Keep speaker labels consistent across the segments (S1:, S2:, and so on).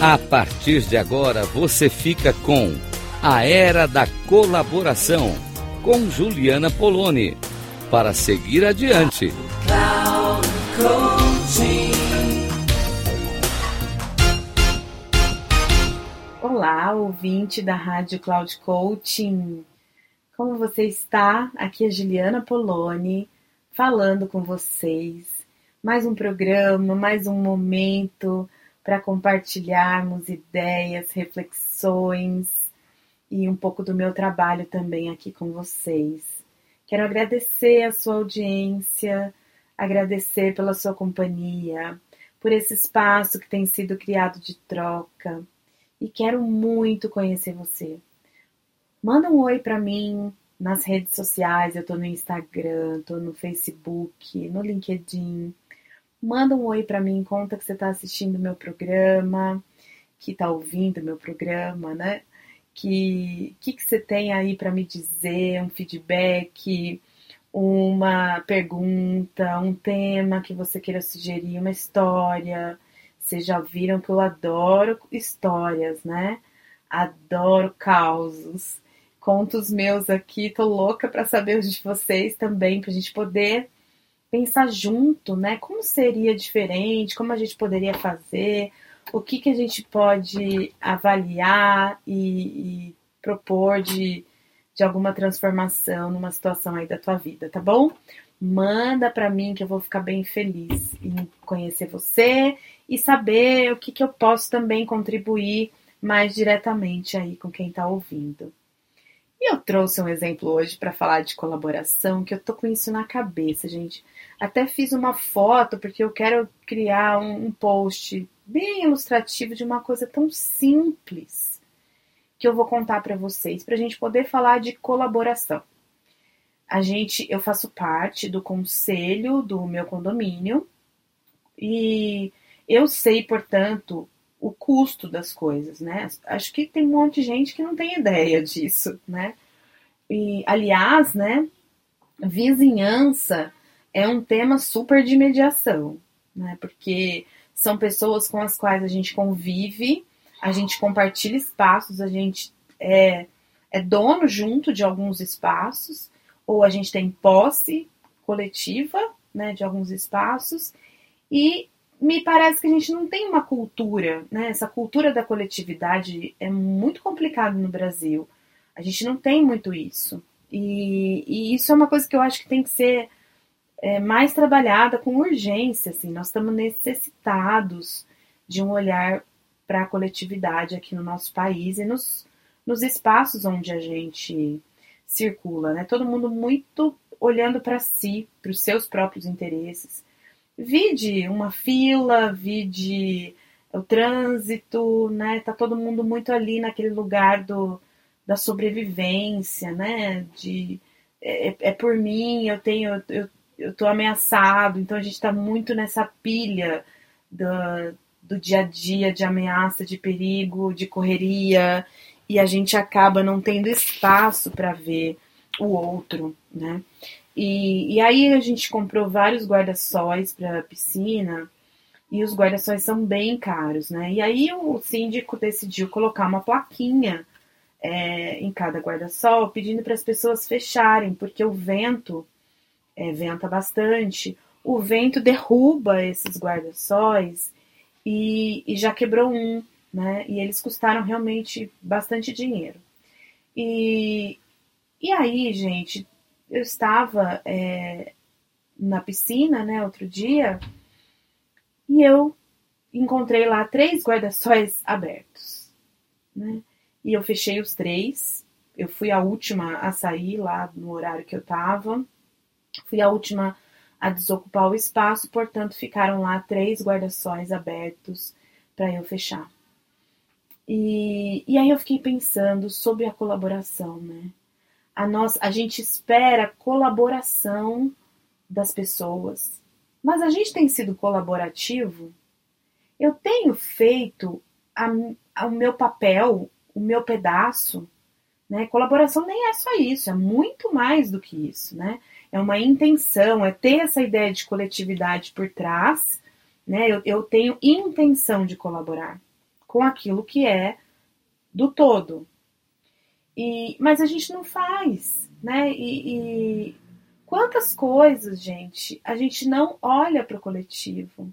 S1: A partir de agora você fica com A Era da Colaboração com Juliana Poloni para seguir adiante.
S2: Olá, ouvinte da Rádio Cloud Coaching. Como você está? Aqui é Juliana Poloni falando com vocês. Mais um programa, mais um momento para compartilharmos ideias, reflexões e um pouco do meu trabalho também aqui com vocês. Quero agradecer a sua audiência, agradecer pela sua companhia, por esse espaço que tem sido criado de troca e quero muito conhecer você. Manda um oi para mim nas redes sociais, eu tô no Instagram, tô no Facebook, no LinkedIn. Manda um oi para mim, conta que você está assistindo meu programa, que está ouvindo meu programa, né? Que que, que você tem aí para me dizer, um feedback, uma pergunta, um tema que você queira sugerir, uma história. Vocês já viram que eu adoro histórias, né? Adoro causos. Contos meus aqui, tô louca para saber os de vocês também, pra gente poder pensar junto, né? Como seria diferente, como a gente poderia fazer, o que, que a gente pode avaliar e, e propor de, de alguma transformação numa situação aí da tua vida, tá bom? Manda para mim que eu vou ficar bem feliz em conhecer você e saber o que, que eu posso também contribuir mais diretamente aí com quem está ouvindo. Eu trouxe um exemplo hoje para falar de colaboração, que eu tô com isso na cabeça, gente. Até fiz uma foto porque eu quero criar um, um post bem ilustrativo de uma coisa tão simples que eu vou contar para vocês, para a gente poder falar de colaboração. A gente, eu faço parte do conselho do meu condomínio e eu sei, portanto, o custo das coisas, né? Acho que tem um monte de gente que não tem ideia disso, né? E, aliás, né, vizinhança é um tema super de mediação, né? Porque são pessoas com as quais a gente convive, a gente compartilha espaços, a gente é, é dono junto de alguns espaços, ou a gente tem posse coletiva, né, de alguns espaços, e me parece que a gente não tem uma cultura, né? Essa cultura da coletividade é muito complicado no Brasil. A gente não tem muito isso. E, e isso é uma coisa que eu acho que tem que ser é, mais trabalhada com urgência. Assim. Nós estamos necessitados de um olhar para a coletividade aqui no nosso país e nos, nos espaços onde a gente circula. Né? Todo mundo muito olhando para si, para os seus próprios interesses vide uma fila, vide o trânsito, né? Tá todo mundo muito ali naquele lugar do, da sobrevivência, né? De é, é por mim, eu tenho, eu, eu tô ameaçado, então a gente está muito nessa pilha do, do dia a dia, de ameaça, de perigo, de correria, e a gente acaba não tendo espaço para ver o outro, né? E, e aí a gente comprou vários guarda-sóis para piscina e os guarda-sóis são bem caros, né? E aí o síndico decidiu colocar uma plaquinha é, em cada guarda-sol pedindo para as pessoas fecharem, porque o vento é, venta bastante, o vento derruba esses guarda-sóis e, e já quebrou um, né? E eles custaram realmente bastante dinheiro. E, e aí, gente, eu estava é, na piscina, né, outro dia, e eu encontrei lá três guarda-sóis abertos, né? E eu fechei os três. Eu fui a última a sair lá no horário que eu estava. Fui a última a desocupar o espaço, portanto, ficaram lá três guarda-sóis abertos para eu fechar. E, e aí eu fiquei pensando sobre a colaboração, né? A, nós, a gente espera colaboração das pessoas. Mas a gente tem sido colaborativo? Eu tenho feito a, a, o meu papel, o meu pedaço. Né? Colaboração nem é só isso, é muito mais do que isso. Né? É uma intenção, é ter essa ideia de coletividade por trás. Né? Eu, eu tenho intenção de colaborar com aquilo que é do todo. E, mas a gente não faz, né? E, e quantas coisas, gente, a gente não olha para o coletivo.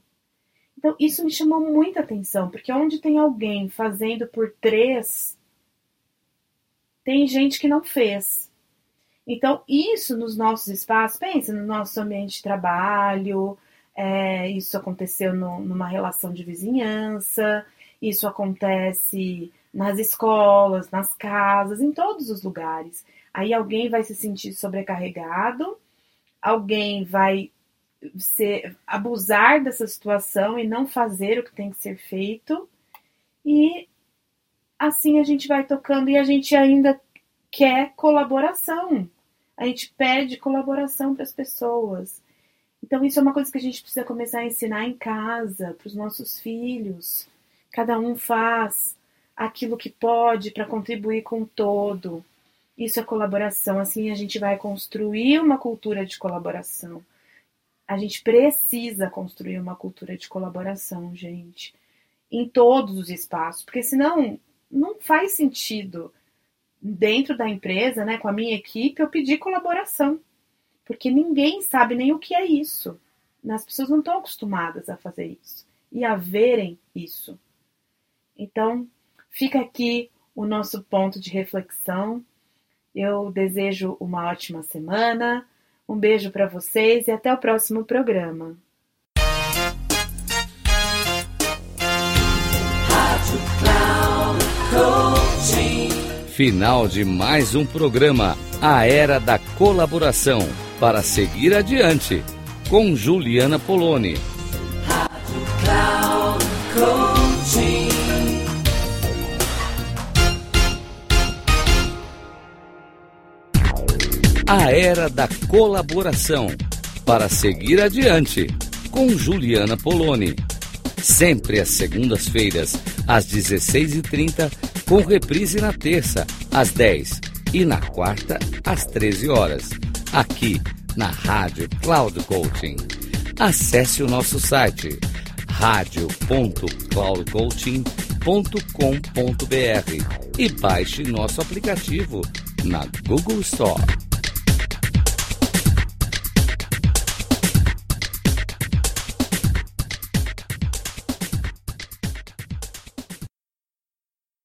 S2: Então, isso me chamou muita atenção, porque onde tem alguém fazendo por três, tem gente que não fez. Então, isso nos nossos espaços, pensa no nosso ambiente de trabalho, é, isso aconteceu no, numa relação de vizinhança, isso acontece nas escolas, nas casas, em todos os lugares. Aí alguém vai se sentir sobrecarregado, alguém vai ser, abusar dessa situação e não fazer o que tem que ser feito. E assim a gente vai tocando e a gente ainda quer colaboração. A gente pede colaboração para as pessoas. Então, isso é uma coisa que a gente precisa começar a ensinar em casa, para os nossos filhos. Cada um faz aquilo que pode para contribuir com todo. Isso é colaboração. Assim, a gente vai construir uma cultura de colaboração. A gente precisa construir uma cultura de colaboração, gente, em todos os espaços, porque senão não faz sentido dentro da empresa, né, com a minha equipe, eu pedir colaboração, porque ninguém sabe nem o que é isso. As pessoas não estão acostumadas a fazer isso e a verem isso. Então, fica aqui o nosso ponto de reflexão. Eu desejo uma ótima semana. Um beijo para vocês e até o próximo programa.
S1: Final de mais um programa, A Era da Colaboração, para seguir adiante, com Juliana Poloni. A Era da Colaboração, para seguir adiante, com Juliana Poloni. Sempre às segundas-feiras, às 16h30, com reprise na terça, às 10 e na quarta, às 13 horas, aqui na Rádio Cloud Coaching. Acesse o nosso site radio.cloudcoaching.com.br e baixe nosso aplicativo na Google Store.